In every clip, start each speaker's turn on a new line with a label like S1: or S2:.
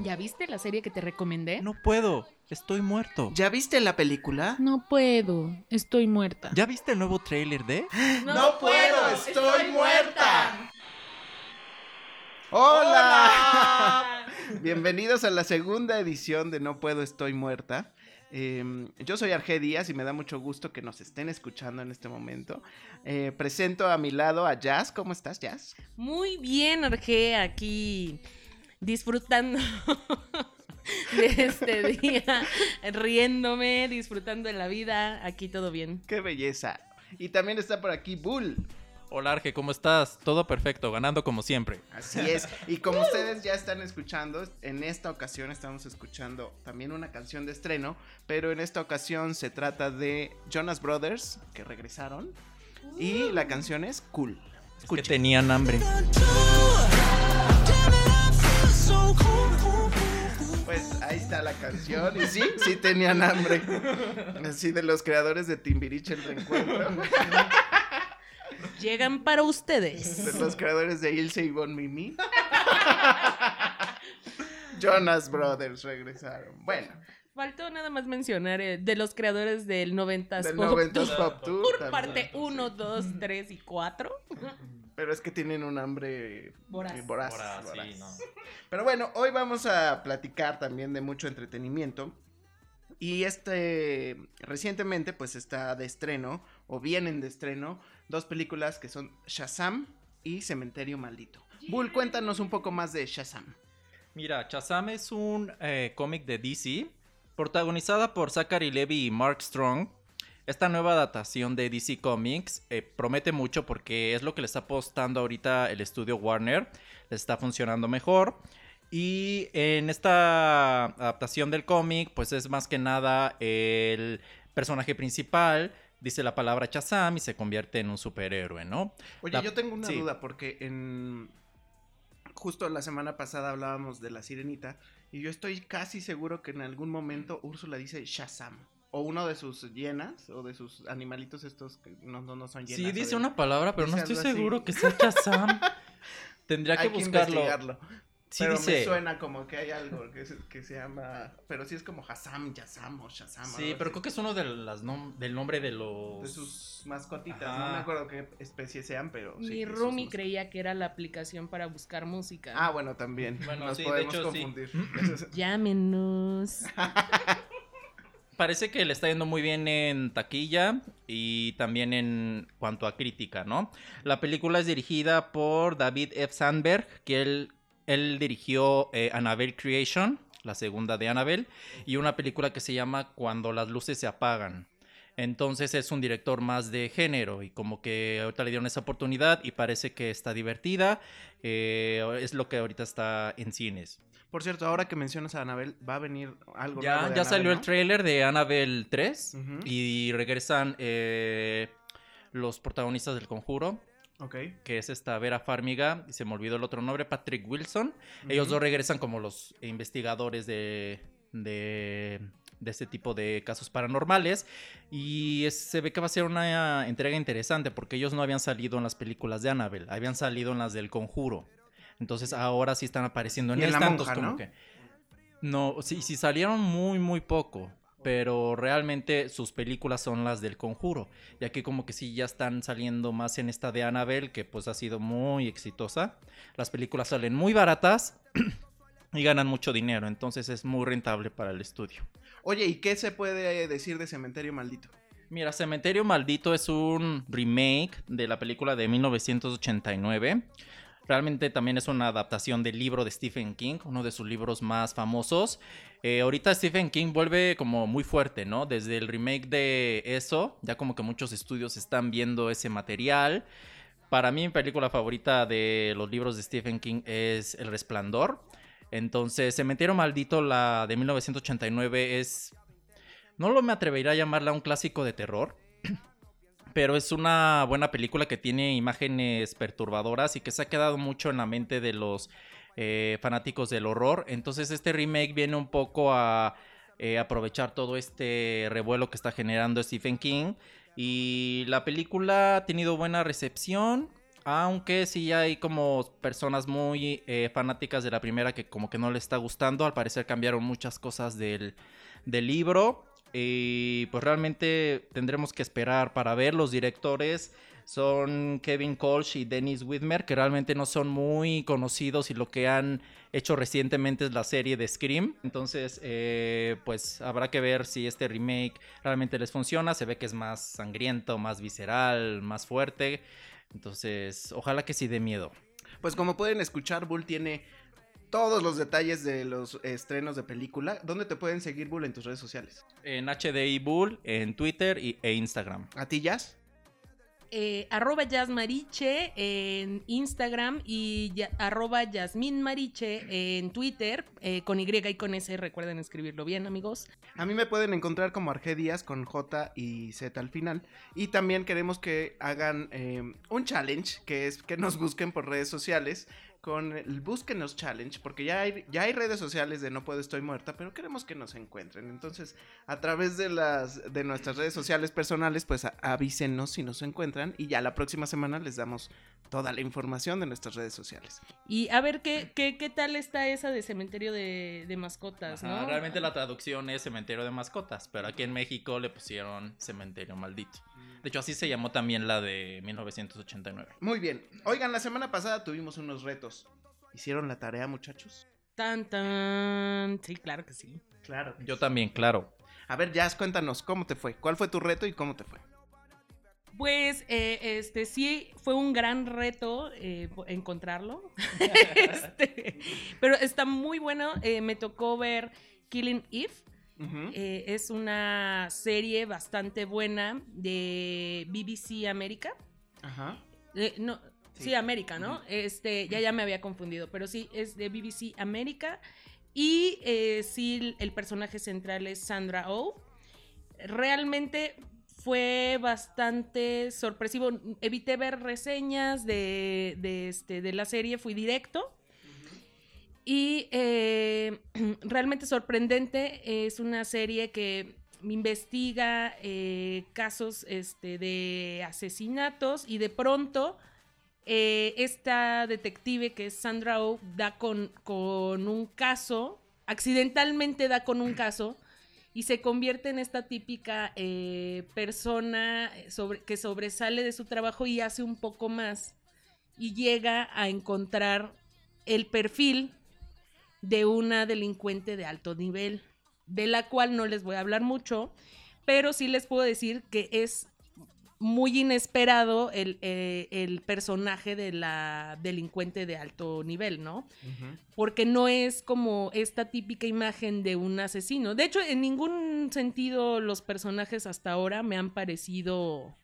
S1: ¿Ya viste la serie que te recomendé?
S2: No puedo, estoy muerto.
S3: ¿Ya viste la película?
S1: No puedo, estoy muerta.
S2: ¿Ya viste el nuevo tráiler de?
S3: No puedo, estoy muerta. ¡Hola! Bienvenidos a la segunda edición de No Puedo, Estoy Muerta. Eh, yo soy Arge Díaz y me da mucho gusto que nos estén escuchando en este momento. Eh, presento a mi lado a Jazz. ¿Cómo estás, Jazz?
S1: Muy bien, Arge, aquí disfrutando de este día, riéndome, disfrutando de la vida. Aquí todo bien.
S3: ¡Qué belleza! Y también está por aquí Bull.
S2: Hola Arge, ¿cómo estás? Todo perfecto, ganando como siempre.
S3: Así es. Y como ustedes ya están escuchando, en esta ocasión estamos escuchando también una canción de estreno, pero en esta ocasión se trata de Jonas Brothers, que regresaron. Y la canción es Cool.
S2: Es que tenían hambre.
S3: Pues ahí está la canción. Y sí, sí tenían hambre. Así de los creadores de Timbiriche el reencuentro.
S1: Llegan para ustedes.
S3: De los creadores de Ilse y Bon Mimi. Jonas Brothers regresaron. Bueno.
S1: Faltó nada más mencionar eh, de los creadores del 90s
S3: Del
S1: Pop
S3: 90s
S1: Tour.
S3: Pop Tour. También.
S1: parte 1, 2, 3 y 4.
S3: Pero es que tienen un hambre
S1: Voraz.
S3: eh, voraz,
S2: Voraz, sí,
S3: voraz.
S2: no.
S3: Pero bueno, hoy vamos a platicar también de mucho entretenimiento. Y este recientemente pues está de estreno o vienen de estreno dos películas que son Shazam y Cementerio Maldito. Bull, cuéntanos un poco más de Shazam.
S2: Mira, Shazam es un eh, cómic de DC, protagonizada por Zachary Levy y Mark Strong. Esta nueva adaptación de DC Comics eh, promete mucho porque es lo que le está apostando ahorita el estudio Warner. Le está funcionando mejor. Y en esta adaptación del cómic, pues es más que nada el personaje principal. Dice la palabra Shazam y se convierte en un superhéroe, ¿no?
S3: Oye,
S2: La-
S3: yo tengo una
S2: sí.
S3: duda porque en justo la semana pasada hablábamos de la sirenita y yo estoy casi seguro que en algún momento Úrsula dice Shazam o uno de sus hienas o de sus animalitos estos que no, no, no son hienas.
S2: Sí, dice
S3: de-
S2: una palabra, pero no estoy
S3: así.
S2: seguro que sea Shazam. Tendría que
S3: Hay que
S2: buscarlo.
S3: investigarlo.
S2: Sí,
S3: pero
S2: dice.
S3: me suena como que hay algo que se, que se llama, pero sí es como Hasam, Yazam o Shazam.
S2: Sí, pero
S3: así.
S2: creo que es uno de las nom- del nombre de los.
S3: de sus mascotitas,
S2: Ajá.
S3: no me acuerdo qué especie sean, pero sí,
S1: Mi
S3: sus
S1: roomie
S3: mas-
S1: creía que era la aplicación para buscar música.
S3: Ah, bueno, también.
S2: Bueno,
S3: Nos
S2: sí, de
S3: podemos
S2: hecho, sí.
S3: confundir. Es-
S1: Llámenos.
S2: Parece que le está yendo muy bien en taquilla y también en cuanto a crítica, ¿no? La película es dirigida por David F. Sandberg, que él, dirigió eh, Annabelle Creation, la segunda de Annabelle, y una película que se llama Cuando las luces se apagan. Entonces es un director más de género y como que ahorita le dieron esa oportunidad y parece que está divertida. eh, es lo que ahorita está en cines.
S3: Por cierto, ahora que mencionas a Anabel, va a venir algo
S2: Ya,
S3: nuevo de
S2: ya salió el trailer de Annabelle 3
S3: Ujú.
S2: y regresan eh, los protagonistas del conjuro,
S3: Ok.
S2: que es esta Vera Farmiga, y se me olvidó el otro nombre, Patrick Wilson. Ellos dos regresan como los investigadores de, de, de este tipo de casos paranormales y es- se ve que va a ser una entrega interesante porque ellos no habían salido en las películas de Annabelle, habían salido en las del conjuro. Entonces ahora sí están apareciendo en
S3: Y en
S2: esta,
S3: La Monja, ¿no?
S2: que- no, sí, sí salieron muy, muy poco. Pero realmente sus películas son las del conjuro. Y aquí como que sí ya están saliendo más en esta de Annabelle, que pues ha sido muy exitosa. Las películas salen muy baratas y ganan mucho dinero. Entonces es muy rentable para el estudio.
S3: Oye, ¿y qué se puede decir de Cementerio Maldito?
S2: Mira, Cementerio Maldito es un remake de la película de 1989. Realmente también es una adaptación del libro de Stephen King, uno de sus libros más famosos. Eh, ahorita Stephen King vuelve como muy fuerte, ¿no? Desde el remake de eso, ya como que muchos estudios están viendo ese material. Para mí mi película favorita de los libros de Stephen King es El Resplandor. Entonces, Cementerio Maldito, la de 1989, es... No lo me atrevería a llamarla un clásico de terror, pero es una buena película que tiene imágenes perturbadoras y que se ha quedado mucho en la mente de los eh, fanáticos del horror. Entonces este remake viene un poco a eh, aprovechar todo este revuelo que está generando Stephen King. Y la película ha tenido buena recepción. Aunque sí hay como personas muy eh, fanáticas de la primera que como que no le está gustando. Al parecer cambiaron muchas cosas del, del libro. Y pues realmente tendremos que esperar para ver los directores son Kevin Colch y Dennis Whitmer, que realmente no son muy conocidos y lo que han hecho recientemente es la serie de Scream. Entonces, eh, pues habrá que ver si este remake realmente les funciona. Se ve que es más sangriento, más visceral, más fuerte. Entonces, ojalá que sí dé miedo.
S3: Pues como pueden escuchar, Bull tiene todos los detalles de los estrenos de película. ¿Dónde te pueden seguir, Bull, en tus redes sociales?
S2: En HDI Bull, en Twitter e Instagram.
S3: ¿A ti, Jazz?
S1: eh, arroba Mariche en Instagram y ya, arroba Mariche en Twitter, eh, con Y y con S, recuerden escribirlo bien, amigos.
S3: A mí me pueden encontrar como Argedias con J y Z al final. Y también queremos que hagan eh, un challenge, que es que nos busquen por redes sociales con el Búsquenos Challenge, porque ya hay, ya hay redes sociales de No Puedo Estoy Muerta, pero queremos que nos encuentren. Entonces, a través de las de nuestras redes sociales personales, pues avísenos si nos encuentran y ya la próxima semana les damos toda la información de nuestras redes sociales.
S1: Y a ver qué, qué, qué tal está esa de cementerio de, de mascotas, ¿no?
S2: realmente la traducción es cementerio de mascotas, pero aquí en México le pusieron cementerio maldito. De hecho, así se llamó también la de 1989.
S3: Muy bien. Oigan, la semana pasada tuvimos unos retos. ¿Hicieron la tarea, muchachos?
S1: Tan, tan. Sí, claro que sí.
S3: Claro.
S2: Yo también, claro.
S3: A ver, Jazz, cuéntanos, ¿cómo te fue? ¿Cuál fue tu reto y cómo te fue?
S1: Pues, eh, este, sí, fue un gran reto eh, encontrarlo. Este, pero está muy bueno. Eh, me tocó ver Killing Eve. Eh, es una serie bastante buena de BBC América. Ajá. no, sí. América, ¿no? Este, ya ya me había confundido, pero sí, es de BBC América. Y eh, sí, el personaje central es Sandra Oh. Realmente fue bastante sorpresivo. Evité ver reseñas de, de, este, de la serie, fui directo. Y eh, realmente sorprendente, es una serie que investiga eh, casos este, de asesinatos y de pronto eh, esta detective que es Sandra Oh da con, un caso, accidentalmente da con un caso y se convierte en esta típica persona sobre, que sobresale de su trabajo y hace un poco más y llega a encontrar el perfil de una delincuente de alto nivel, de la cual no les voy a hablar mucho, pero sí les puedo decir que es muy inesperado el, eh, personaje de la delincuente de alto nivel, ¿no? Porque no es como esta típica imagen de un asesino. De hecho, en ningún sentido los personajes hasta ahora me han parecido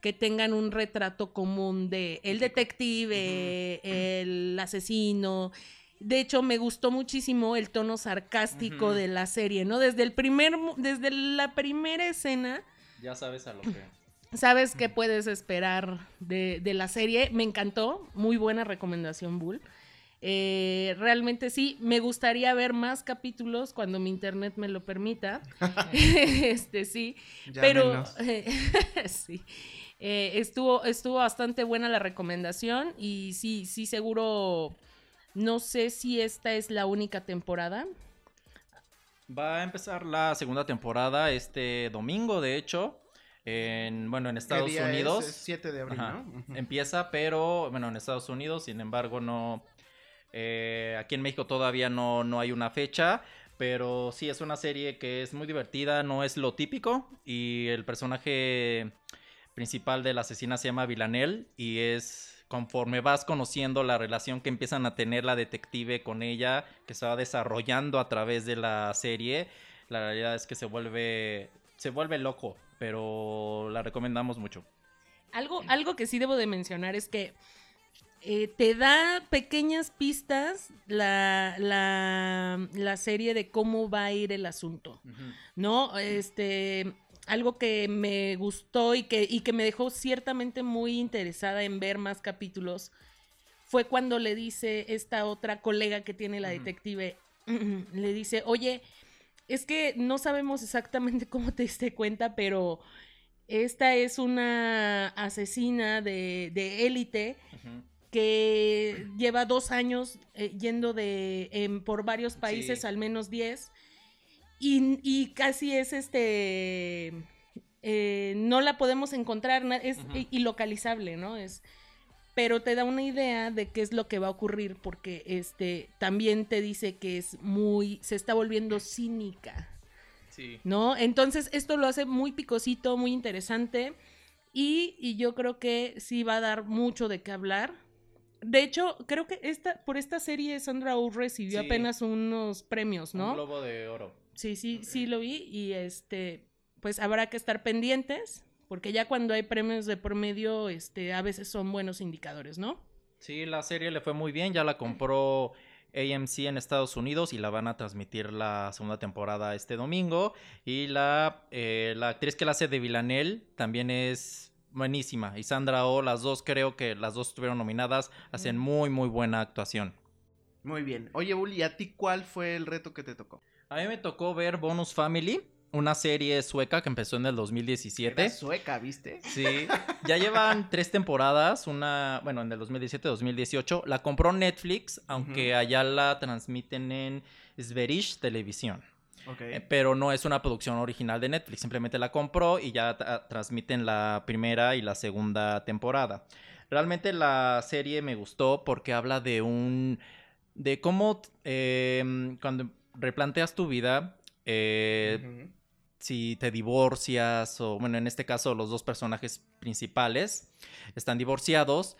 S1: que tengan un retrato común de el detective, el asesino, de hecho, me gustó muchísimo el tono sarcástico de la serie, ¿no? Desde el primer, desde la primera escena.
S2: Ya sabes a lo que.
S1: Sabes qué puedes esperar de, la serie. Me encantó. Muy buena recomendación, Bull. Eh, realmente sí, me gustaría ver más capítulos cuando mi internet me lo permita. este sí, pero sí. Eh, estuvo, estuvo bastante buena la recomendación y sí, sí, seguro no sé si esta es la única temporada.
S2: Va a empezar la segunda temporada este domingo, de hecho. En, bueno, en Estados Unidos.
S3: Es? 7 de abril, ¿no?
S2: Empieza, pero bueno, en Estados Unidos, sin embargo, no. Eh, aquí en México todavía no, no hay una fecha. Pero sí, es una serie que es muy divertida, no es lo típico. Y el personaje principal de la asesina se llama Villanel y es conforme vas conociendo la relación que empiezan a tener la detective con ella, que se va desarrollando a través de la serie, la realidad es que se vuelve, se vuelve loco, pero la recomendamos mucho.
S1: Algo, algo que sí debo de mencionar es que eh, te da pequeñas pistas la, la, serie de cómo va a ir el asunto, ¿no? Este, algo que me gustó y que, y que me dejó ciertamente muy interesada en ver más capítulos fue cuando le dice esta otra colega que tiene la detective, le dice, oye, es que no sabemos exactamente cómo te diste cuenta, pero Esta es una asesina de de élite que lleva dos años eh, yendo de por varios países,
S2: Sí.
S1: al menos 10, y, y casi es este, eh, no la podemos encontrar, es ilocalizable, ¿no? Es, pero te da una idea de qué es lo que va a ocurrir, porque este, también te dice que es muy, se está volviendo cínica.
S2: Sí.
S1: ¿no? Entonces esto lo hace muy picosito, muy interesante y, y yo creo que sí va a dar mucho de qué hablar. De hecho, creo que esta, por esta serie Sandra Oh recibió
S2: Sí.
S1: apenas unos premios,
S2: Un
S1: ¿no?
S2: globo de oro.
S1: Sí, sí, sí lo vi y este, pues habrá que estar pendientes porque ya cuando hay premios de por medio, este, a veces son buenos indicadores, ¿no?
S2: Sí, la serie le fue muy bien, ya la compró AMC en Estados Unidos y la van a transmitir la segunda temporada este domingo. Y la, eh, la actriz que la hace de Villanelle también es buenísima. Y Sandra Oh, las dos creo que las dos estuvieron nominadas, hacen muy, muy buena actuación.
S3: Muy bien. Oye, Bully, ¿y a ti cuál fue el reto que te tocó?
S2: A mí me tocó ver Bonus Family, una serie sueca que empezó en el 2017.
S3: Era sueca, ¿viste?
S2: Sí, ya llevan tres temporadas, una, bueno, en el 2017-2018. La compró Netflix, aunque allá la transmiten en Sverish Televisión.
S3: Ok.
S2: Eh, pero no es una producción original de Netflix, simplemente la compró y ya tra- transmiten la primera y la segunda temporada. Realmente la serie me gustó porque habla de un... de cómo eh, cuando replanteas tu vida, eh, si te divorcias o bueno, en este caso los dos personajes principales están divorciados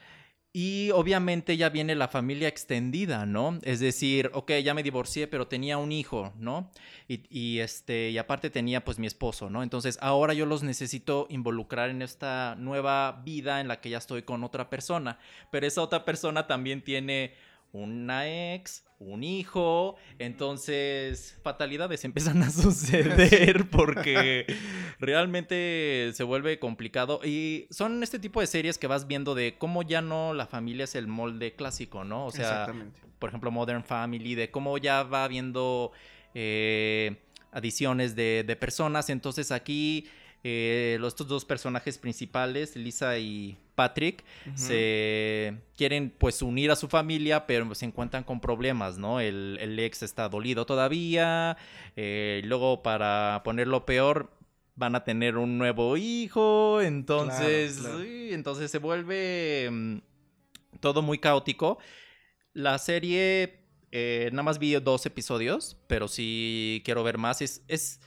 S2: y obviamente ya viene la familia extendida, ¿no? Es decir, ok, ya me divorcié, pero tenía un hijo, ¿no? Y, y, este, y aparte tenía pues mi esposo, ¿no? Entonces ahora yo los necesito involucrar en esta nueva vida en la que ya estoy con otra persona, pero esa otra persona también tiene una ex, un hijo, entonces fatalidades empiezan a suceder porque realmente se vuelve complicado y son este tipo de series que vas viendo de cómo ya no la familia es el molde clásico, ¿no? O sea, por ejemplo, Modern Family, de cómo ya va habiendo eh, adiciones de, de personas. Entonces aquí eh, los, estos dos personajes principales, Lisa y Patrick, se quieren pues unir a su familia, pero se encuentran con problemas, ¿no? El, el ex está dolido todavía, eh, luego para ponerlo peor van a tener un nuevo hijo, entonces,
S3: Claro, claro.
S2: uy, entonces se vuelve mm, todo muy caótico. La serie, eh, nada más vi dos episodios, pero sí quiero ver más. Es, es,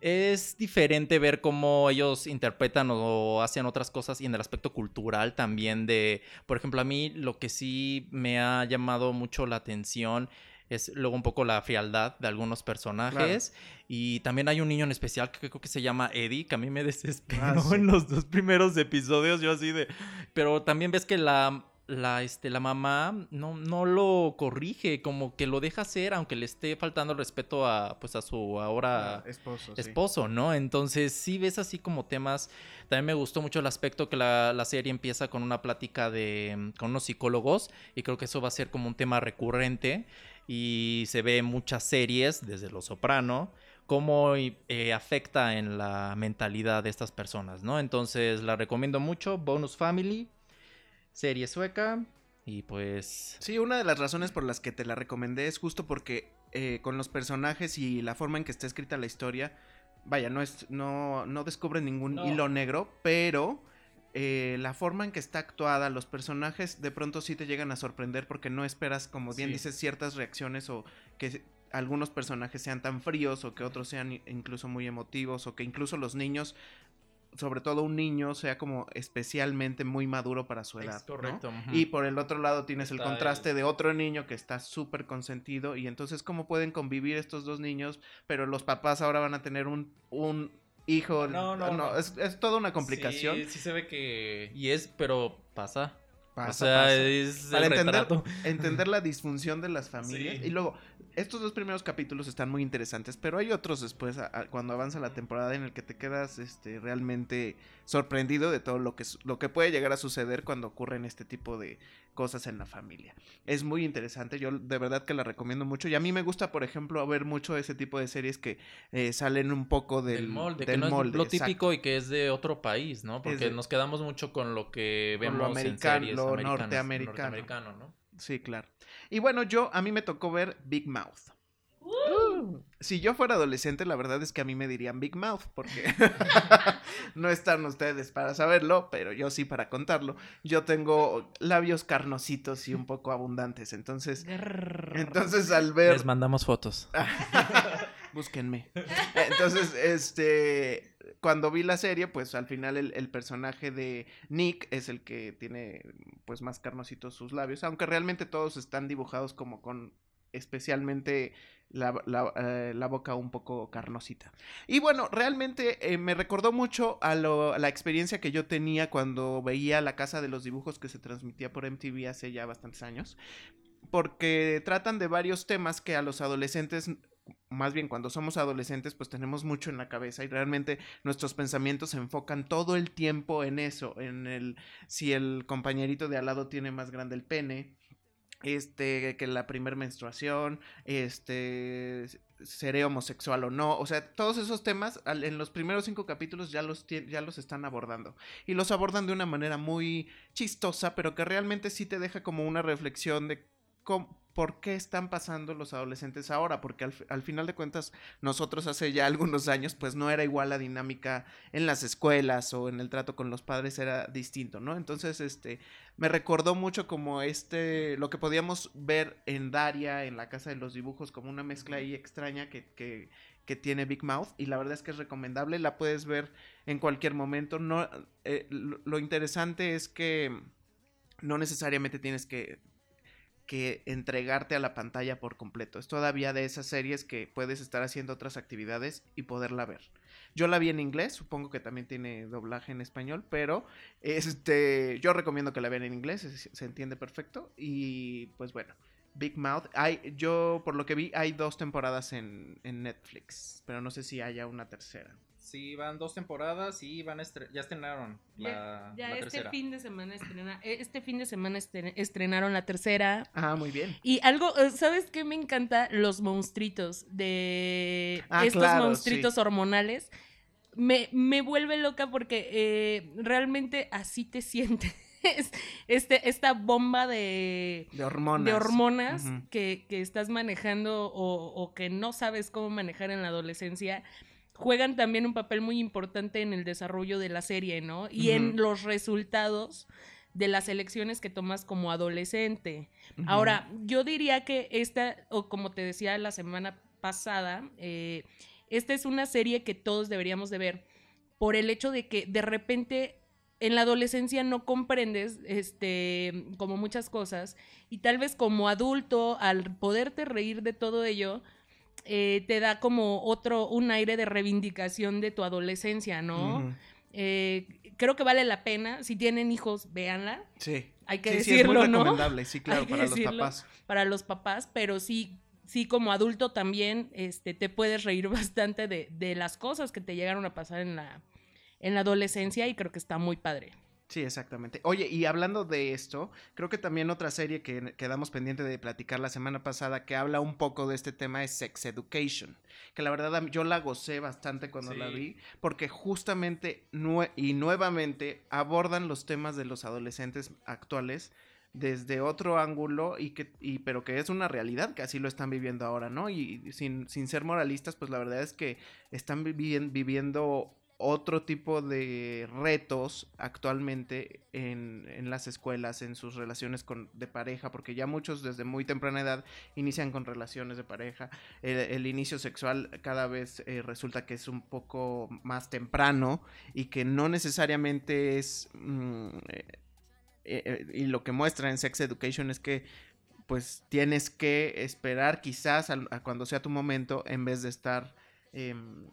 S2: es diferente ver cómo ellos interpretan o hacen otras cosas y en el aspecto cultural también de, por ejemplo, a mí lo que sí me ha llamado mucho la atención es luego un poco la frialdad de algunos personajes y también hay un niño en especial que creo que se llama Eddie que a mí me desesperó
S3: Ah, sí.
S2: en los dos primeros episodios yo así de pero también ves que la la, este, la mamá no, no lo corrige, como que lo deja hacer, aunque le esté faltando el respeto a, pues, a su ahora
S3: Ah, esposo. sí.
S2: esposo, ¿no? Entonces sí ves así como temas. También me gustó mucho el aspecto que la, la serie empieza con una plática de mm, con unos psicólogos y creo que eso va a ser como un tema recurrente y se ve en muchas series desde Lo Soprano cómo eh, afecta en la mentalidad de estas personas, ¿no? Entonces la recomiendo mucho, Bonus Family, serie sueca y pues
S3: Sí, una de las razones por las que te la recomendé es justo porque eh, con los personajes y la forma en que está escrita la historia, vaya, no es, no, no descubre ningún
S2: No.
S3: hilo negro, pero eh, la forma en que está actuada, los personajes de pronto sí te llegan a sorprender porque no esperas, como bien
S2: Sí.
S3: dices, ciertas reacciones o que algunos personajes sean tan fríos o que otros sean incluso muy emotivos o que incluso los niños, sobre todo un niño, sea como especialmente muy maduro para su edad.
S2: es
S3: ¿no?
S2: correcto.
S3: Y por el otro lado tienes el contraste de otro niño que está súper consentido. Y entonces, ¿cómo pueden convivir estos dos niños? Pero los papás ahora van a tener un, un hijo.
S2: No, no, no.
S3: Es, es toda una complicación.
S2: Sí, sí se ve que. Y es, pero pasa. O sea, es
S3: Para
S2: el
S3: entender,
S2: retrato.
S3: entender la disfunción de las familias.
S2: Sí.
S3: Y luego, estos dos primeros capítulos están muy interesantes, pero hay otros después, a- a- cuando avanza la temporada, en el que te quedas este, realmente sorprendido de todo lo que, lo que puede llegar a suceder cuando ocurren este tipo de, cosas en la familia. Es muy interesante, yo de verdad que la recomiendo mucho y a mí me gusta, por ejemplo, ver mucho ese tipo de series que eh, salen un poco del,
S2: Del molde, que
S3: del
S2: no es
S3: molde,
S2: lo
S3: exacto.
S2: típico y que es de otro país, ¿no? Porque
S3: de-
S2: nos quedamos mucho con lo que vemos
S3: lo
S2: en
S3: americano,
S2: series
S3: lo norteamericano.
S2: norteamericano, ¿no?
S3: Sí, claro. Y bueno, yo, a mí me tocó ver Big Mouth.
S1: Uh.
S3: Si yo fuera adolescente, la verdad es que a mí me dirían Big Mouth, porque no están ustedes para saberlo, pero yo sí para contarlo. Yo tengo labios carnositos y un poco abundantes, entonces, entonces al ver,
S2: Les mandamos fotos.
S3: búsquenme. Entonces, este, cuando vi la serie, pues al final el, el personaje de Nick es el que tiene, pues más carnositos sus labios, aunque realmente todos están dibujados como con especialmente la, eh, la boca un poco carnosita. Y bueno, realmente eh, me recordó mucho a, lo- a la experiencia que yo tenía cuando veía La Casa de los Dibujos que se transmitía por MTV hace ya bastantes años, porque tratan de varios temas que a los adolescentes más bien cuando somos adolescentes, pues tenemos mucho en la cabeza y realmente nuestros pensamientos se enfocan todo el tiempo en eso, en el si el compañerito de al lado tiene más grande el pene, este, que la primer menstruación, este, seré homosexual o no, o sea, todos esos temas al- en los primeros cinco capítulos ya los, ya los están abordando. Y los abordan de una manera muy chistosa, pero que realmente sí te deja como una reflexión de cómo- por qué están pasando los adolescentes ahora, porque al, fi- al final de cuentas nosotros hace ya algunos años pues no era igual la dinámica en las escuelas o en el trato con los padres era distinto, ¿no? Entonces, este, me recordó mucho como este, lo que podíamos ver en Daria, en la casa de los dibujos, como una mezcla ahí extraña que, que, que tiene Big Mouth y la verdad es que es recomendable, la puedes ver en cualquier momento, no, eh, lo, lo interesante es que no necesariamente tienes que que entregarte a la pantalla por completo. Es todavía de esas series que puedes estar haciendo otras actividades y poderla ver. Yo la vi en inglés, supongo que también tiene doblaje en español, pero este, yo recomiendo que la vean en inglés, se, entiende perfecto. Y pues bueno, Big Mouth, hay, yo por lo que vi hay dos temporadas en, en Netflix, pero no sé si haya una tercera.
S2: Sí, van dos temporadas y van a ya estrenaron la,
S1: Ya
S2: la
S1: este
S2: tercera.
S1: fin de semana estrena, eh, este fin de semana estre- estrenaron la tercera.
S3: Ah, muy bien.
S1: Y algo, eh, ¿sabes qué me encanta? Los monstruitos de
S3: Ah,
S1: estos
S3: claro,
S1: monstruitos hormonales. Me, me vuelve loca porque eh, realmente así te sientes. Este, esta bomba de,
S3: De hormonas.
S1: de hormonas que, que estás manejando o, o que no sabes cómo manejar en la adolescencia, juegan también un papel muy importante en el desarrollo de la serie, ¿no? Y en los resultados de las elecciones que tomas como adolescente. Ahora, yo diría que esta, o como te decía la semana pasada, eh, esta es una serie que todos deberíamos de ver por el hecho de que de repente en la adolescencia no comprendes este como muchas cosas y tal vez como adulto al poderte reír de todo ello eh, te da como otro un aire de reivindicación de tu adolescencia no. Eh, creo que vale la pena si tienen hijos véanla
S3: Sí.
S1: hay que
S3: sí, sí, es muy
S1: decirlo no
S3: recomendable, sí, claro, para los
S1: decirlo.
S3: papás.
S1: para los papás, pero sí, sí como adulto también este, te puedes reír bastante de, de las cosas que te llegaron a pasar en la, en la adolescencia y creo que está muy padre.
S3: Sí, exactamente. Oye, y hablando de esto, creo que también otra serie que quedamos pendiente de platicar la semana pasada que habla un poco de este tema es Sex Education, que la verdad yo la gocé bastante cuando la vi, porque justamente nue- y nuevamente abordan los temas de los adolescentes actuales desde otro ángulo y que y pero que es una realidad que así lo están viviendo ahora, ¿no? Y sin, sin ser moralistas, pues la verdad es que están vivien- viviendo otro tipo de retos actualmente en, en las escuelas, en sus relaciones con, de pareja, porque ya muchos desde muy temprana edad inician con relaciones de pareja. El, inicio sexual cada vez eh, resulta que es un poco más temprano y que no necesariamente es... mm, eh, eh, y lo que muestra en Sex Education es que pues tienes que esperar quizás a, cuando sea tu momento en vez de estar em,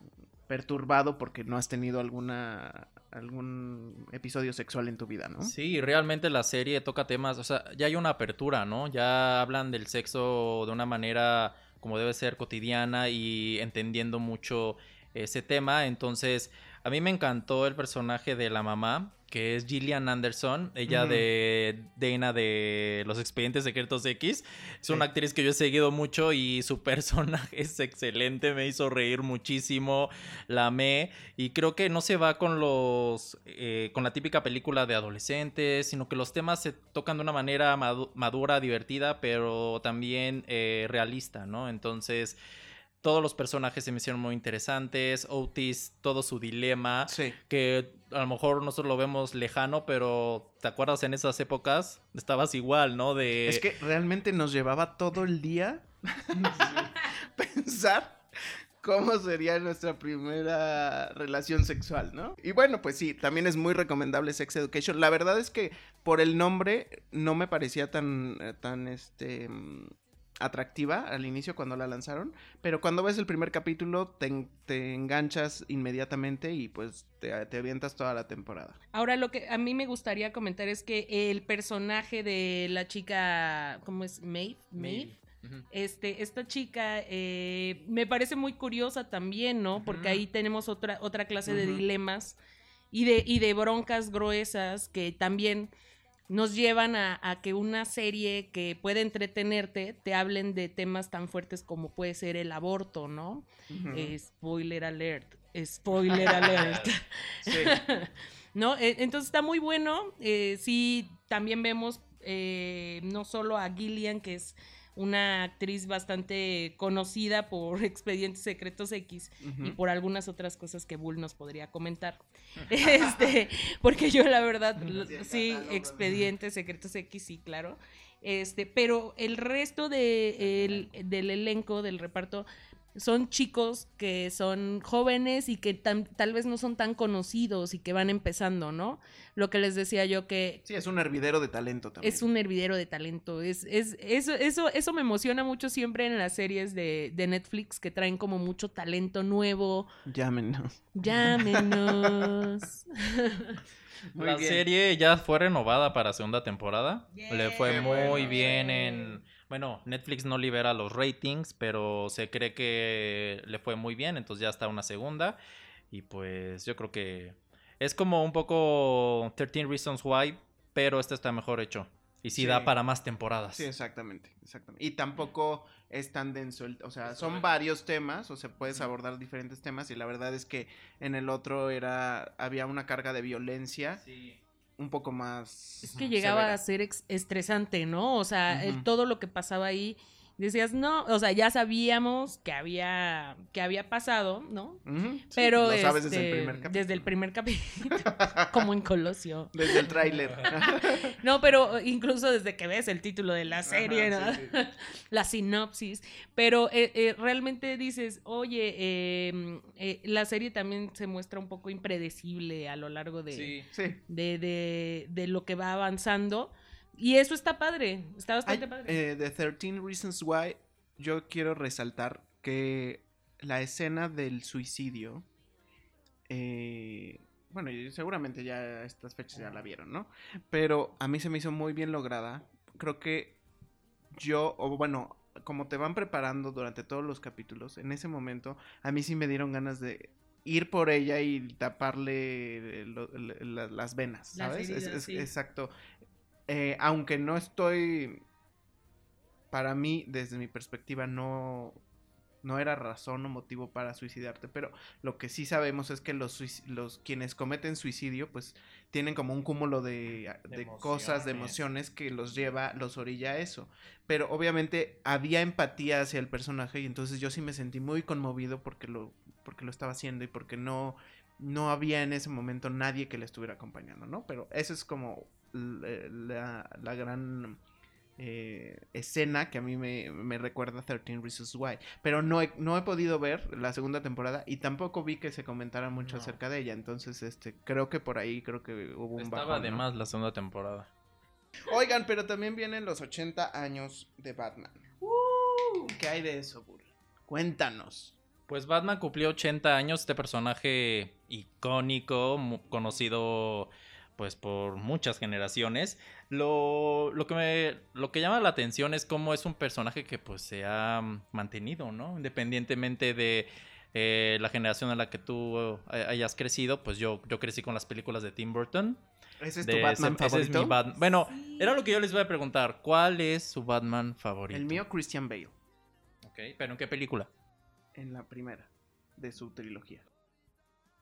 S3: perturbado porque no has tenido alguna algún episodio sexual en tu vida, ¿no?
S2: Sí, realmente la serie toca temas, o sea, ya hay una apertura, ¿no? Ya hablan del sexo de una manera como debe ser cotidiana y entendiendo mucho ese tema. Entonces, a mí me encantó el personaje de la mamá, que es Gillian Anderson, ella de Dana de Los Expedientes Secretos X. Es
S3: Sí.
S2: una actriz que yo he seguido mucho y su personaje es excelente, me hizo reír muchísimo, la amé y creo que no se va con los eh, con la típica película de adolescentes, sino que los temas se tocan de una manera madu- madura, divertida, pero también eh, realista, ¿no? Entonces todos los personajes se me hicieron muy interesantes. Otis, todo su dilema
S3: Sí.
S2: que a lo mejor nosotros lo vemos lejano, pero ¿te acuerdas en esas épocas? Estabas igual, ¿no? De...
S3: Es que realmente nos llevaba todo el día pensar cómo sería nuestra primera relación sexual, ¿no? Y bueno, pues sí, también es muy recomendable Sex Education. La verdad es que por el nombre no me parecía tan, eh, tan, este, mm, atractiva al inicio cuando la lanzaron, pero cuando ves el primer capítulo te, en- te enganchas inmediatamente y pues te, te avientas toda la temporada.
S1: Ahora lo que a mí me gustaría comentar es que el personaje de la chica, ¿cómo es? Maeve, Maeve. Este, esta chica eh, me parece muy curiosa también, ¿no? Porque ahí tenemos otra, otra clase de dilemas y de, y de broncas gruesas que también nos llevan a, a que una serie que puede entretenerte te hablen de temas tan fuertes como puede ser el aborto, ¿no? Eh, spoiler alert, spoiler alert. ¿No? E- Entonces está muy bueno. eh, sí, también vemos eh, no solo a Gillian, que es una actriz bastante conocida por Expedientes Secretos X y por algunas otras cosas que Bull nos podría comentar. este, porque yo la verdad,
S3: Sí.
S1: Expedientes Secretos X, sí, claro. Este, pero el resto de, el- del elenco, del reparto, son chicos que son jóvenes y que tal vez no son tan conocidos y que van empezando, ¿no? Lo que les decía yo que
S3: Sí, es un hervidero de talento también.
S1: es un hervidero de talento. Es, es, eso, eso, eso me emociona mucho siempre en las series de, de Netflix que traen como mucho talento nuevo.
S3: Llámenos.
S1: Llámenos.
S2: La
S3: bien.
S2: serie ya fue renovada para segunda temporada. Le fue
S3: Qué
S2: muy
S3: bueno.
S2: bien en... Bueno, Netflix no libera los ratings, pero se cree que le fue muy bien, entonces ya está una segunda. Y pues yo creo que es como un poco 13 Reasons Why, pero este está mejor hecho. Y sí,
S3: Sí.
S2: da para más temporadas.
S3: Sí, exactamente, exactamente. Y tampoco es tan denso, el- o sea,
S2: Es
S3: son
S2: correcto.
S3: varios temas, o sea, puedes abordar diferentes temas y la verdad es que en el otro era había una carga de violencia
S2: Sí.
S3: Un poco más
S1: Es que llegaba
S3: severa.
S1: a ser estresante, ¿no? O sea, el- todo lo que pasaba ahí, decías, no, o sea, ya sabíamos que había, que había pasado, ¿no?
S3: Sí,
S1: Pero
S3: lo sabes desde el
S1: este,
S3: primer capítulo.
S1: Desde el primer capítulo, como en Colosio.
S3: Desde el tráiler.
S1: No, pero incluso desde que ves el título de la serie,
S3: Ajá,
S1: ¿no?
S3: sí, sí.
S1: la sinopsis, pero eh, eh, realmente dices, oye, eh, eh, la serie también se muestra un poco impredecible a lo largo de, de, de- de lo que va avanzando. Y eso está padre, está bastante
S3: Hay,
S1: padre.
S3: eh, de 13 Reasons Why, yo quiero resaltar que la escena del suicidio, eh, bueno, seguramente ya a estas fechas ya la vieron, ¿no? Pero a mí se me hizo muy bien lograda. Creo que yo, o bueno, como te van preparando durante todos los capítulos, en ese momento a mí sí me dieron ganas de ir por ella y taparle lo- las venas,
S1: Las
S3: ¿sabes? Es-
S1: heridas,
S3: es-
S1: sí.
S3: Exacto. Eh, aunque no estoy, para mí, desde mi perspectiva, no, no era razón o motivo para suicidarte, pero lo que sí sabemos es que los, quienes cometen suicidio, pues tienen como un cúmulo de, de cosas, de
S2: emociones.
S3: que los lleva, los orilla a eso. Pero obviamente había empatía hacia el personaje y entonces yo sí me sentí muy conmovido porque lo, porque lo estaba haciendo y porque no, no había en ese momento nadie que le estuviera acompañando, ¿no? Pero eso es como la, la gran eh, escena que a mí me, me recuerda a 13 Reasons Why. Pero no he, no he podido ver la segunda temporada y tampoco vi que se comentara mucho
S2: No.
S3: acerca de ella. Entonces, este, creo que por ahí creo que hubo un
S2: Estaba
S3: bajón,
S2: de
S3: ¿no?
S2: más la segunda temporada.
S3: Oigan, pero también vienen los 80 años de Batman. ¿Qué hay de eso, Bull? Cuéntanos.
S2: Pues Batman cumplió 80 años, este personaje icónico, conocido pues por muchas generaciones. Lo, lo, que me, lo que llama la atención es cómo es un personaje que pues se ha mm, mantenido, ¿no? Independientemente de eh, la generación en la que tú eh, hayas crecido, pues yo, yo crecí con las películas de Tim Burton.
S3: ¿Ese es
S2: De
S3: tu Batman
S2: ese- ese es
S3: favorito?
S2: mi Bat- Bueno, era lo que yo les iba a preguntar. ¿Cuál es su Batman favorito?
S3: El mío, Christian Bale,
S2: Ok, pero ¿en qué película?
S3: en la primera de su trilogía.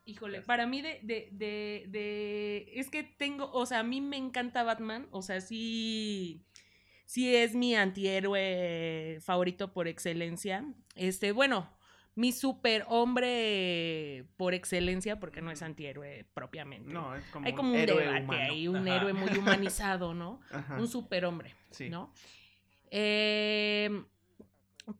S1: Híjole, para mí de, de, de, de- Es que tengo, o sea, a mí me encanta Batman, o sea, sí, sí es mi antihéroe favorito por excelencia. Este, bueno, mi superhombre por excelencia, porque no es antihéroe propiamente.
S3: No, es como
S1: Hay como un
S3: héroe
S1: debate
S3: humano.
S1: ahí, un
S2: Ajá.
S1: héroe muy humanizado, ¿no?
S3: Ajá.
S1: Un superhombre,
S3: Sí.
S1: ¿no? Eh,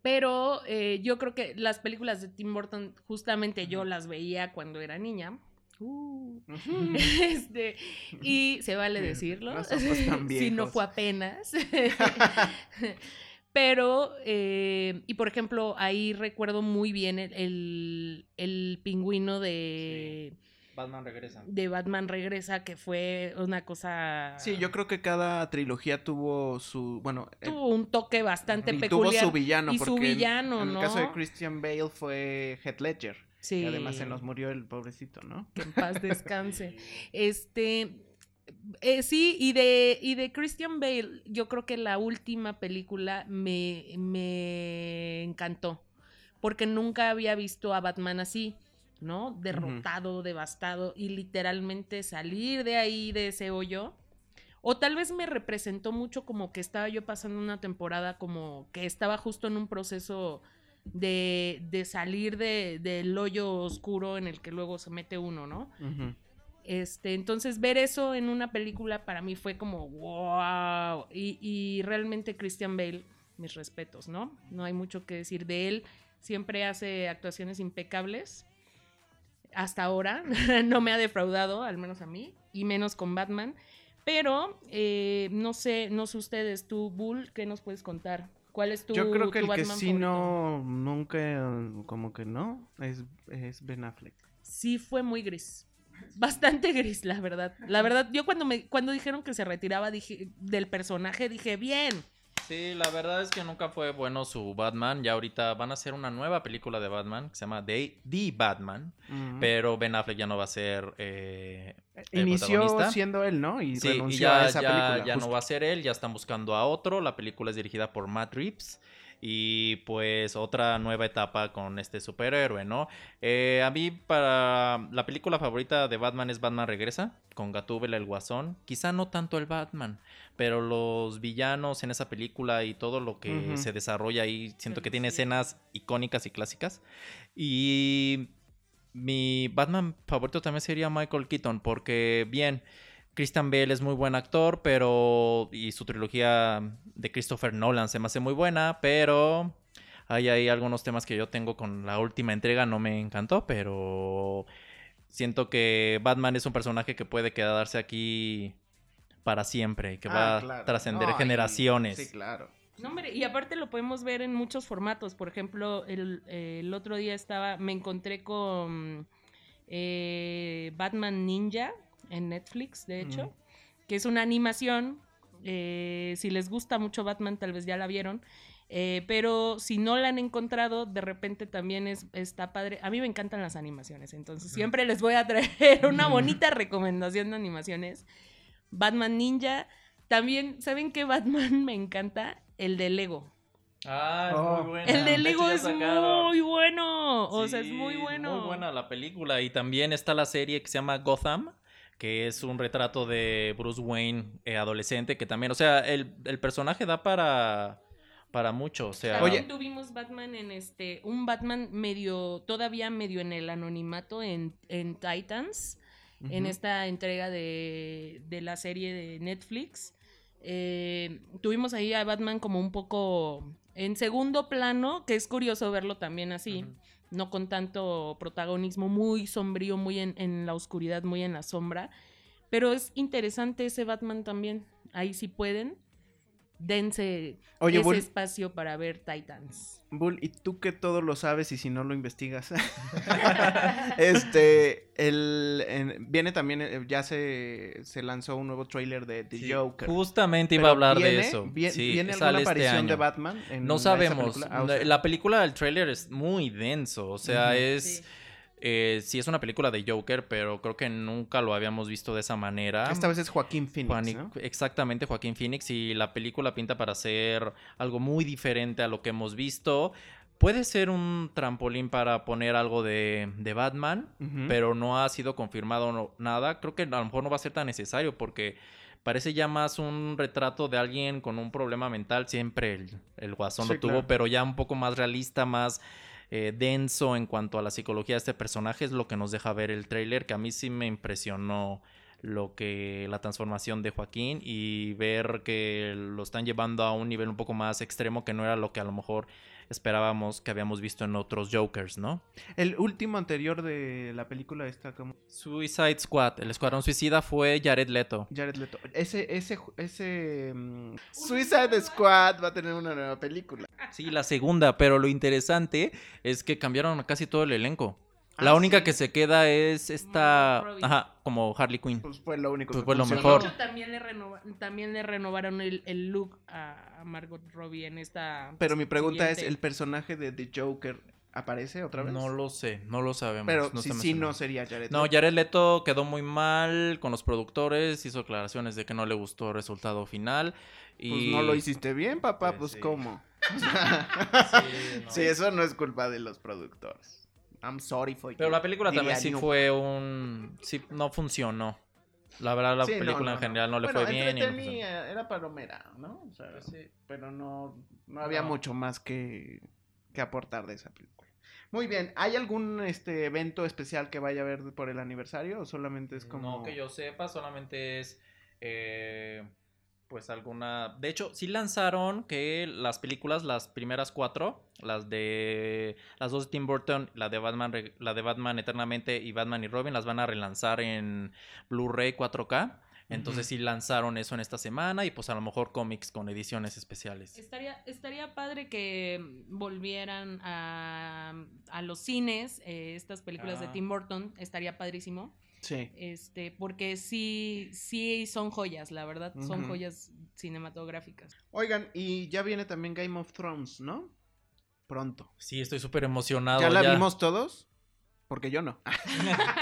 S1: pero eh, yo creo que las películas de Tim Burton, justamente yo las veía cuando era niña. Uh. Este, y se vale decirlo, si no fue apenas. Pero, eh, y por ejemplo, ahí recuerdo muy bien el, el, el pingüino de,
S2: Batman regresa.
S1: de Batman Regresa, que fue una cosa...
S3: Sí, yo creo que cada trilogía tuvo su, bueno, eh,
S1: Tuvo un toque bastante
S3: y tuvo
S1: peculiar.
S3: su villano,
S1: y su
S3: porque en-
S1: villano,
S3: en, el
S1: ¿no?
S3: caso de Christian Bale fue Heath Ledger,
S1: Sí.
S3: que además se nos murió el pobrecito, ¿no?
S1: que en paz descanse. Este, eh, sí, y de, y de Christian Bale, yo creo que la última película me, me encantó, porque nunca había visto a Batman así, ¿no? Derrotado, devastado, y literalmente salir de ahí, de ese hoyo. O tal vez me representó mucho como que estaba yo pasando una temporada como que estaba justo en un proceso de, de salir de- del hoyo oscuro en el que luego se mete uno, ¿no? Este, entonces ver eso en una película para mí fue como wow. Y, y realmente Christian Bale, mis respetos, ¿no? No hay mucho que decir de él. Siempre hace actuaciones impecables. Hasta ahora no me ha defraudado, al menos a mí, y menos con Batman. Pero eh, no sé, no sé ustedes, tú, Bull, ¿qué nos puedes contar? ¿Cuál es tu
S3: Yo creo que el que
S1: Batman
S3: sí
S1: favorito?
S3: no, nunca, como que no, es, es Ben Affleck.
S1: sí fue muy gris. Bastante gris, la verdad. La verdad, yo cuando me cuando dijeron que se retiraba dije del personaje dije, "Bien."
S2: Sí, la verdad es que nunca fue bueno su Batman. Ya ahorita van a hacer una nueva película de Batman que se llama The, The Batman. Pero Ben Affleck ya no va a ser eh, el
S3: Inició siendo él, ¿no? Y
S2: Sí, y
S3: renunció
S2: ya,
S3: a esa
S2: ya-
S3: película.
S2: ya
S3: justo.
S2: no va a ser él, ya están buscando a otro. La película es dirigida por Matt Reeves. Y pues otra nueva etapa con este superhéroe, ¿no? Eh, a mí para la película favorita de Batman es Batman Regresa, con Gatúbela el Guasón. Quizá no tanto el Batman, pero los villanos en esa película y todo lo que se desarrolla ahí, siento que tiene escenas icónicas y clásicas. Y mi Batman favorito también sería Michael Keaton, porque bien, Christian Bale es muy buen actor, pero. Y su trilogía de Christopher Nolan se me hace muy buena, pero. Hay ahí algunos temas que yo tengo con la última entrega, no me encantó, pero. Siento que Batman es un personaje que puede quedarse aquí para siempre y que va
S3: Ah, claro.
S2: a trascender
S3: No, y-
S2: generaciones.
S3: Sí, claro.
S1: No, hombre, y aparte lo podemos ver en muchos formatos. Por ejemplo, el, el otro día estaba, me encontré con eh, Batman Ninja en Netflix, de hecho, que es una animación. eh, si les gusta mucho Batman, tal vez ya la vieron. eh, pero si no la han encontrado, de repente también es, está padre. A mí me encantan las animaciones, entonces siempre les voy a traer una bonita recomendación de animaciones. Batman Ninja. También, ¿saben qué Batman me encanta? El de Lego.
S2: Ah, es
S3: Oh.
S2: muy buena.
S1: El de Lego es muy bueno. O sea, es muy bueno.
S2: Muy buena la película. Y también está la serie que se llama Gotham, que es un retrato de Bruce Wayne eh, adolescente, que también, o sea, el, el personaje da para, para mucho. O sea,
S1: También
S3: Oye.
S1: tuvimos Batman en este, un Batman medio, todavía medio en el anonimato en, en Titans, en esta entrega de, de la serie de Netflix. Eh, tuvimos ahí a Batman como un poco en segundo plano, que es curioso verlo también así. No con tanto protagonismo, muy sombrío, muy en, la oscuridad, muy en la sombra. Pero es interesante ese Batman también, ahí sí pueden. Dense
S3: Oye,
S1: ese
S3: Bull,
S1: espacio para ver Titans.
S3: Bull, ¿y tú que todo lo sabes y si no lo investigas? este, el, en- viene también, eh, ya se, se lanzó un nuevo tráiler de The
S2: Sí,
S3: Joker.
S2: Justamente iba a hablar
S3: ¿viene-
S2: de eso.
S3: vie-
S2: Sí,
S3: ¿Viene
S2: sale
S3: alguna
S2: este
S3: aparición de. Batman? en
S2: No sabemos.
S3: película? Ah, o
S2: la,
S3: sea,
S2: la película del tráiler es muy denso. O sea, es.
S1: Sí.
S2: Eh, sí, es una película de Joker, pero creo que nunca lo habíamos visto de esa manera.
S3: Esta vez es Joaquín Phoenix.
S2: Exactamente, Joaquín Phoenix. Y la película pinta para ser algo muy diferente a lo que hemos visto. Puede ser un trampolín para poner algo de, de Batman, pero no ha sido confirmado no- nada. Creo que a lo mejor no va a ser tan necesario porque parece ya más un retrato de alguien con un problema mental. Siempre el, el guasón
S3: Sí,
S2: lo tuvo,
S3: claro.
S2: pero ya un poco más realista, más eh, denso en cuanto a la psicología de este personaje. Es lo que nos deja ver el tráiler, que a mí sí me impresionó lo que la transformación de Joaquín y ver que lo están llevando a un nivel un poco más extremo que no era lo que a lo mejor esperábamos que habíamos visto en otros Jokers, ¿no?
S3: El último anterior de la película está como
S2: Suicide Squad, el escuadrón suicida fue Jared Leto.
S3: Jared Leto. Ese, ese, ese mm, Suicide Squad va a tener una nueva película.
S2: Sí, la segunda, pero lo interesante es que cambiaron casi todo el elenco. La
S3: Ah,
S2: única
S3: ¿sí?
S2: que se queda es esta, ajá, como Harley Quinn.
S3: Pues fue lo único
S2: Pues
S3: que
S2: fue lo
S3: funcionó.
S2: mejor.
S1: De hecho, también le, renova- también le renovaron el, el look a, Margot Robbie en esta.
S3: Pero mi pregunta es. ¿el personaje de The Joker aparece otra vez?
S2: No lo sé, no lo sabemos.
S3: Pero
S2: no
S3: si sí, no sería Jared
S2: No,
S3: Leto.
S2: Jared Leto quedó muy mal con los productores, hizo declaraciones de que no le gustó el resultado final. Y...
S3: Pues no lo hiciste bien, papá,
S2: Pues
S3: pues,
S2: sí.
S3: ¿cómo?
S2: Sí, no.
S3: Sí, eso no es culpa de los productores. I'm sorry for
S2: Pero
S3: you.
S2: la película también sí
S3: New-
S2: fue un... Sí, no funcionó. La verdad, la
S3: Sí,
S2: película
S3: no,
S2: en general no, le
S3: Bueno,
S2: fue bien. y
S3: era palomera, ¿no? O sea,
S2: sí.
S3: Pero no, no había
S2: No.
S3: mucho más que, que aportar de esa película. Muy bien, ¿hay algún este evento especial que vaya a haber por el aniversario o solamente es como...
S2: No que yo sepa, solamente es eh, pues alguna... De hecho, sí lanzaron que las películas, las primeras cuatro, las de las dos de Tim Burton, la de Batman, la de Batman Eternamente y Batman y Robin, las van a relanzar en Blu-ray 4K. Entonces sí lanzaron eso en esta semana y pues a lo mejor cómics con ediciones especiales.
S1: Estaría, estaría padre que volvieran a, a los cines eh, estas películas de
S2: Ah.
S1: Tim Burton. Estaría padrísimo.
S3: Sí.
S1: Este, porque sí, sí son joyas, la verdad. Son joyas cinematográficas.
S3: Oigan, y ya viene también Game of Thrones, ¿no? Pronto.
S2: Sí, estoy súper emocionado.
S3: ¿Ya la vimos todos? Porque yo no.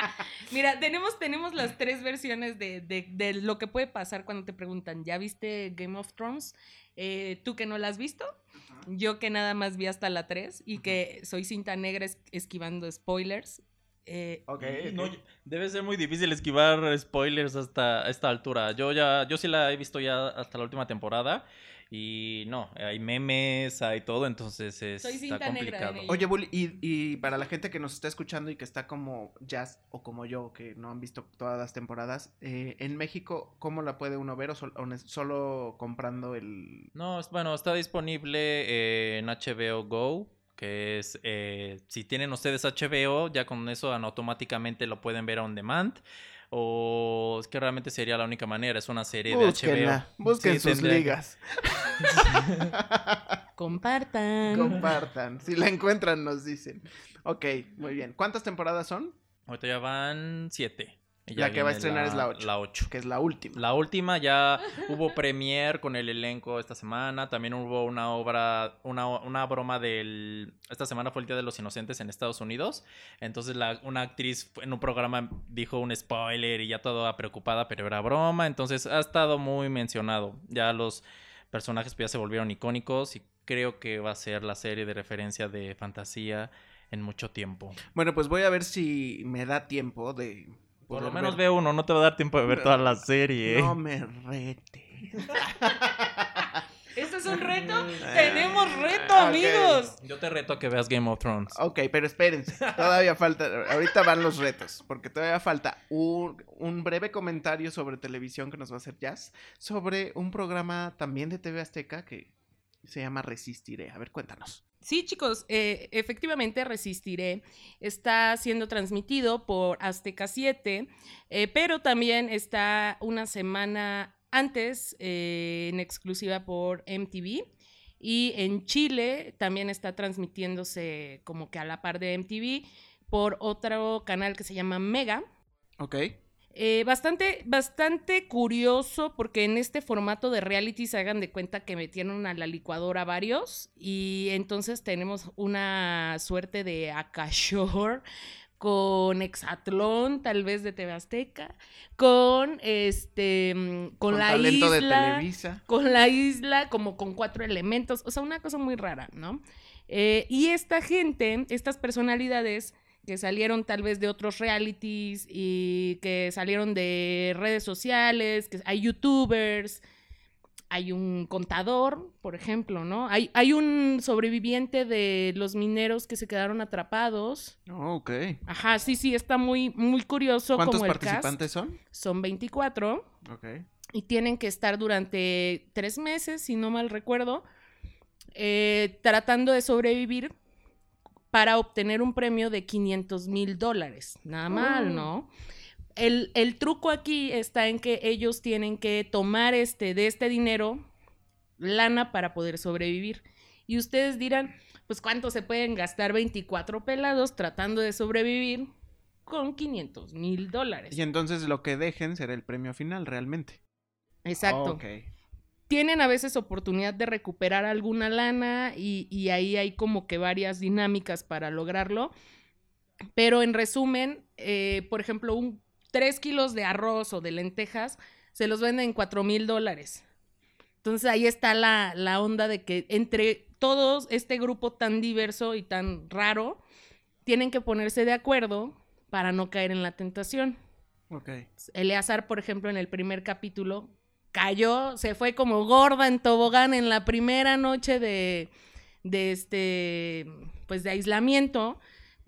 S1: Mira, tenemos, tenemos las tres versiones de, de- de lo que puede pasar cuando te preguntan, ¿ya viste Game of Thrones? Eh, ¿Tú que no la has visto? Yo que nada más vi hasta la 3 y que soy cinta negra es- esquivando spoilers. Eh,
S3: Ok.
S2: Sí, no,
S3: ok.
S2: debe ser muy difícil esquivar spoilers hasta esta altura. Yo ya, yo sí la he visto ya hasta la última temporada. Y no, hay memes, hay todo, entonces es,
S1: Soy
S2: está
S1: cinta negra en
S2: complicado.
S3: Oye, Bully, y, y para la gente que nos está escuchando y que está como Jazz o como yo, que no han visto todas las temporadas, eh, en México, ¿cómo la puede uno ver o, sol- o ne- solo comprando el...
S2: No, es, bueno, está disponible eh, en HBO Go, que es, eh, si tienen ustedes HBO, ya con eso automáticamente lo pueden ver on demand. O es que realmente sería la única manera, es una serie de
S3: Búsquenla,
S2: HBO.
S3: busquen
S2: Sí,
S3: sus ligas,
S1: compartan.
S3: compartan, si la encuentran nos dicen. Ok, muy bien. ¿Cuántas temporadas son?
S2: Ahorita ya van siete.
S3: La que va a estrenar es la ocho.
S2: La 8.
S3: Que es la última.
S2: La última ya hubo premier con el elenco esta semana. También hubo una obra, una, una broma del. Esta semana fue el Día de los Inocentes en Estados Unidos. Entonces la, una actriz en un programa dijo un spoiler y ya toda preocupada, pero era broma. Entonces ha estado muy mencionado. Ya los personajes ya se volvieron icónicos y creo que va a ser la serie de referencia de fantasía en mucho tiempo.
S3: Bueno, pues voy a ver si me da tiempo de...
S2: Por lo menos
S3: ver-
S2: ve uno, no te va a dar tiempo de ver toda la serie.
S3: No me rete.
S1: ¿Esto es un reto? Tenemos reto, amigos.
S2: Yo te reto a que veas Game of Thrones.
S3: Ok, pero espérense, todavía falta, ahorita van los retos, porque todavía falta un, un breve comentario sobre televisión que nos va a hacer Jazz, sobre un programa también de TV Azteca que se llama Resistiré. A ver, cuéntanos.
S1: Sí, chicos, eh, efectivamente Resistiré está siendo transmitido por Azteca 7, eh, pero también está una semana antes eh, en exclusiva por MTV. Y en Chile también está transmitiéndose como que a la par de MTV por otro canal que se llama Mega.
S3: Ok.
S1: Eh, bastante, bastante curioso porque en este formato de reality se hagan de cuenta que metieron a la licuadora varios y entonces tenemos una suerte de Akashore con Exatlón, tal vez de TV Azteca, con este, mm, con, la
S3: talento de
S1: isla,
S3: Televisa.
S1: con la isla como con cuatro elementos, o sea, una cosa muy rara, ¿no? Eh, y esta gente, estas personalidades que salieron tal vez de otros realities y que salieron de redes sociales, que hay youtubers, hay un contador, por ejemplo, ¿no? Hay, hay un sobreviviente de los mineros que se quedaron atrapados.
S3: Oh, ok.
S1: Ajá, sí, sí, está muy, muy curioso
S3: ¿Cuántos
S1: como el cast.
S3: participantes son?
S1: Son 24
S3: Ok.
S1: y tienen que estar durante tres meses, si no mal recuerdo, eh, tratando de sobrevivir para obtener un premio de 500 mil dólares. Nada mal,
S3: Oh.
S1: ¿no? El, el truco aquí está en que ellos tienen que tomar este, de este dinero lana para poder sobrevivir. Y ustedes dirán, pues cuánto se pueden gastar 24 pelados tratando de sobrevivir con 500 mil dólares.
S3: Y entonces lo que dejen será el premio final, realmente.
S1: Exacto.
S3: Ok.
S1: Tienen a veces oportunidad de recuperar alguna lana y, y ahí hay como que varias dinámicas para lograrlo. Pero en resumen, eh, por ejemplo, un 3 kilos de arroz o de lentejas se los venden en 4 mil dólares. Entonces ahí está la, la onda de que entre todos este grupo tan diverso y tan raro, tienen que ponerse de acuerdo para no caer en la tentación.
S3: Ok.
S1: Eleazar, por ejemplo, en el primer capítulo, cayó, se fue como gorda en tobogán en la primera noche de, de este, pues de aislamiento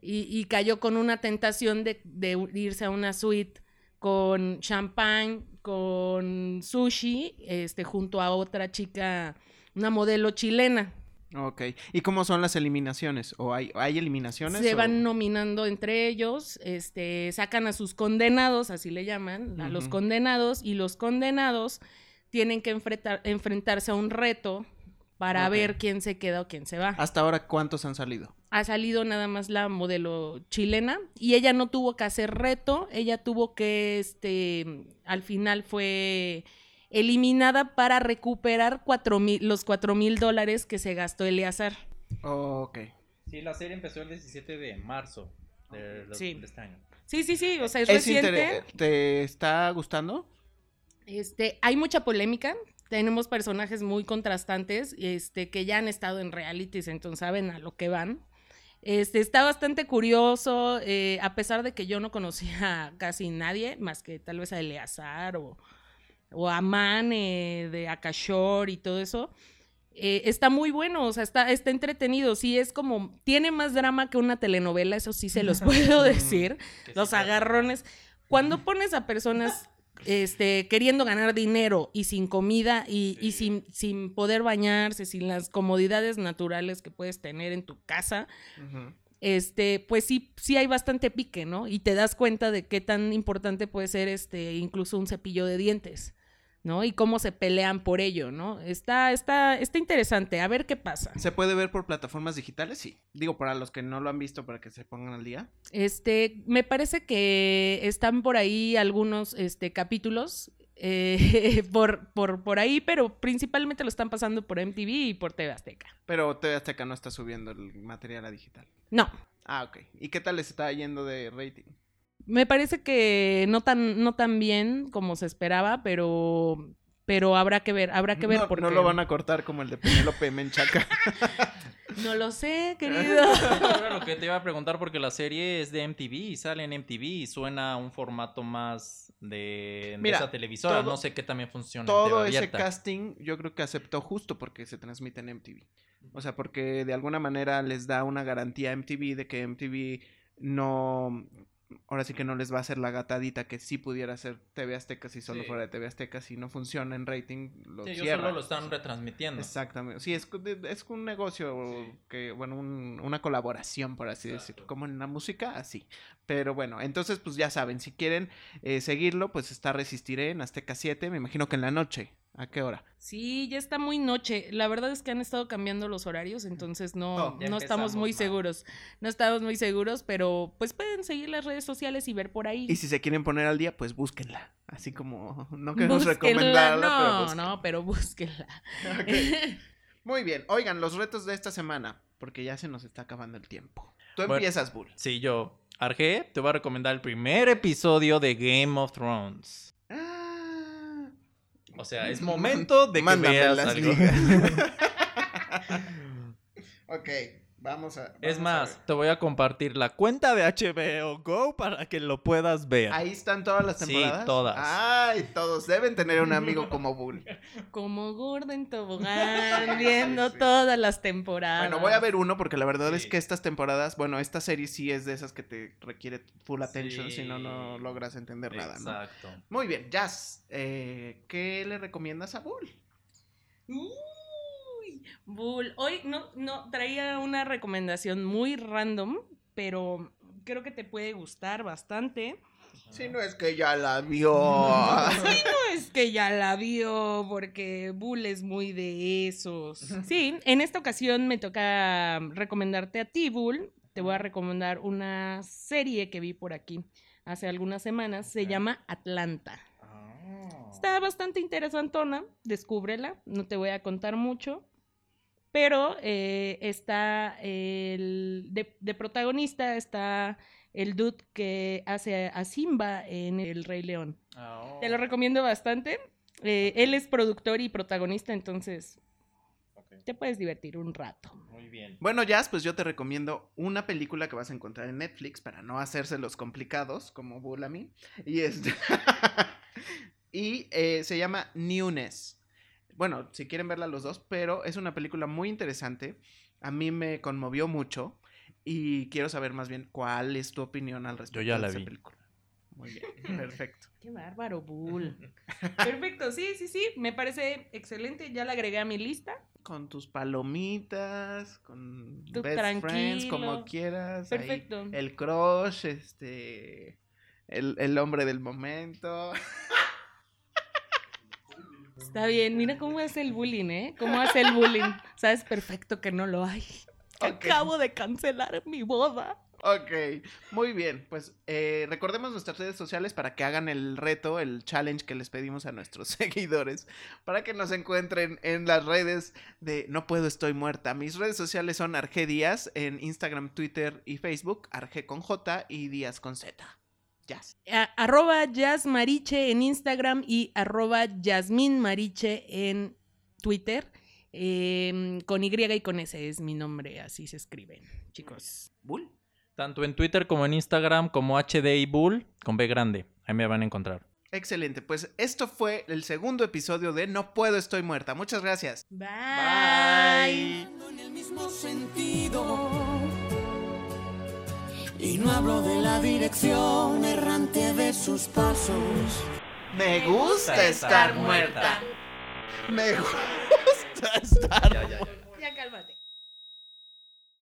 S1: y, cayó con una tentación de, de irse a una suite con champán, con sushi, este, junto a otra chica, una modelo chilena.
S3: Ok. ¿Y cómo son las eliminaciones? ¿O hay, hay eliminaciones?
S1: Se
S3: o-
S1: van nominando entre ellos, este, sacan a sus condenados, así le llaman, a los condenados, y los condenados tienen que enfrentar- enfrentarse a un reto para ver quién se queda o quién se va.
S3: Hasta ahora, ¿cuántos han salido?
S1: Ha salido nada más la modelo chilena y ella no tuvo que hacer reto, ella tuvo que, este, al final fue eliminada para recuperar cuatro mil, los cuatro mil dólares que se gastó Eleazar.
S3: ok.
S2: Sí, la serie empezó el 17 de marzo de, de-
S1: Sí.
S2: de este año.
S1: Sí, sí, sí, o sea, es,
S3: ¿Es
S1: reciente.
S3: ¿Te está gustando?
S1: Este, hay mucha polémica. Tenemos personajes muy contrastantes, este, que ya han estado en realities, entonces saben a lo que van. Este, está bastante curioso, eh, a pesar de que yo no conocía a casi nadie, más que tal vez a Eleazar o, o a Mane de Akashore y todo eso. eh, está muy bueno, o sea, está, está entretenido. Sí, es como, tiene más drama que una telenovela, eso sí se los puedo decir.
S2: Que sí
S1: Los agarrones. Cuando pones a personas este, queriendo ganar dinero y sin comida y, y sin, sin poder bañarse, sin las comodidades naturales que puedes tener en tu casa, este, pues sí, sí hay bastante pique, ¿no? Y te das cuenta de qué tan importante puede ser este, incluso un cepillo de dientes, ¿no? Y cómo se pelean por ello, ¿no? Está, está, está interesante, a ver qué pasa.
S3: ¿Se puede ver por plataformas digitales? Sí. Digo, para los que no lo han visto, para que se pongan al día.
S1: Este, me parece que están por ahí algunos este, capítulos eh, por, por, por ahí, pero principalmente lo están pasando por MTV y por TV Azteca.
S3: Pero TV Azteca no está subiendo el material a digital.
S1: No,
S3: Ah, ok. ¿Y qué tal les está yendo de rating?
S1: Me parece que no tan, no tan bien como se esperaba, pero, pero habrá que ver, habrá que ver
S3: no,
S1: porque
S3: no lo van a cortar como el de Penélope Menchaca.
S1: No lo sé, querido.
S2: Era lo que te iba a preguntar porque la serie es de MTV y sale en MTV y suena a un formato más de, de
S3: Mira,
S2: esa televisora.
S3: todo-
S2: no sé qué también funciona.
S3: Todo ese
S2: abierta.
S3: casting yo creo que aceptó justo porque se transmite en MTV. O sea, porque de alguna manera les da una garantía a MTV de que MTV no ahora sí que no les va a hacer la gatadita que sí pudiera ser TV Azteca si solo
S2: Sí.
S3: fuera de TV Azteca. Si no funciona en rating, lo
S2: Sí, ellos solo lo están retransmitiendo.
S3: Exactamente. Sí, es, es un negocio que, bueno, un- una colaboración, por así
S2: Exacto.
S3: decirlo. Como en la música, así. Pero bueno, entonces, pues ya saben, si quieren eh, seguirlo, pues está Resistiré en Azteca 7. Me imagino que en la noche. ¿A qué hora?
S1: Sí, ya está muy noche. La verdad es que han estado cambiando los horarios, entonces no,
S3: Oh,
S1: no estamos muy
S2: mal.
S1: seguros. No estamos muy seguros, pero pues pueden seguir las redes sociales y ver por ahí.
S3: Y si se quieren poner al día, pues búsquenla. Así como no queremos
S1: Búsquenla.
S3: recomendarla, pero
S1: No,
S3: búsquenla.
S1: no, pero búsquenla.
S3: Muy bien. Oigan, los retos de esta semana, porque ya se nos está acabando el tiempo. Tú
S2: Bueno.
S3: empiezas, Bull.
S2: Sí, yo, Arge, te voy a recomendar el primer episodio de Game of Thrones. O sea, es momento de que
S3: Mándame
S2: veas
S3: las
S2: algo.
S3: ok, vamos a.
S2: Es
S3: vamos
S2: más, te voy a compartir la cuenta de HBO Go para que lo puedas ver.
S3: Ahí están todas las
S2: Sí,
S3: temporadas.
S2: todas.
S3: Ay, todos deben tener un amigo como Bull.
S1: Como gordo en tobogán, viendo
S3: Sí, sí.
S1: todas las temporadas.
S3: Bueno, voy a ver uno porque la verdad es
S2: Sí.
S3: que estas temporadas, bueno, esta serie sí es de esas que te requiere full attention,
S2: Sí.
S3: si no, no logras entender nada, ¿no?
S2: Exacto.
S3: Muy bien, Jazz, eh, ¿qué le recomiendas a Bull?
S1: Uy, Bull. Hoy no, no traía una recomendación muy random, pero creo que te puede gustar bastante.
S3: Si no es que ya la vio.
S1: Sí, no es que ya la vio, porque Bull es muy de esos. Sí, en esta ocasión me toca recomendarte a ti, Bull. Te voy a recomendar una serie que vi por aquí hace algunas semanas. Se llama Atlanta.
S2: Ah.
S1: Está bastante interesantona, descúbrela, no te voy a contar mucho. Pero eh, está el. De, de protagonista está el dude que hace a Simba en El Rey León.
S2: Ah,
S1: Te lo recomiendo bastante. Eh, él es productor y protagonista, entonces te puedes divertir un rato.
S2: Muy bien.
S3: Bueno, Jazz, pues yo te recomiendo una película que vas a encontrar en Netflix para no hacérselos complicados, como Bull a mí. Y este. y eh, se llama Newness. Bueno, si quieren verla los dos, pero es una película muy interesante. A mí me conmovió mucho. Y quiero saber más bien cuál es tu opinión al respecto
S2: ya
S3: de
S2: la
S3: esa
S2: vi.
S3: película. Muy bien, perfecto.
S1: Qué bárbaro, Bull. Perfecto, sí, sí, sí, me parece excelente. Ya la agregué a mi lista.
S3: Con tus palomitas, con
S1: Tú
S3: best friends,
S1: tranquilo.
S3: como quieras. ahí
S1: Perfecto.
S3: el crush, este. El, el hombre del momento.
S1: Está bien, mira cómo hace el bullying, ¿eh? Cómo hace el bullying. Sabes perfecto que no lo hay. Acabo de cancelar mi boda.
S3: Ok, muy bien. Pues eh, recordemos nuestras redes sociales para que hagan el reto, el challenge que les pedimos a nuestros seguidores, para que nos encuentren en las redes de No Puedo Estoy Muerta. Mis redes sociales son Arge Díaz en Instagram, Twitter y Facebook, Arge con J y Díaz con Z. Jazz.
S1: A- arroba jazzmariche en Instagram y arroba jasminmariche en Twitter. Em, con Y y con S es mi nombre, así se escriben, chicos.
S3: Bull.
S2: Tanto en Twitter como en Instagram como HDI Bull con B grande. Ahí me van a encontrar.
S3: Excelente, pues esto fue el segundo episodio de No Puedo Estoy Muerta. Muchas gracias.
S1: Bye.
S4: en el mismo sentido. Y no hablo de la dirección errante de sus pasos.
S3: Me gusta estar muerta. Me gusta estar
S2: ya.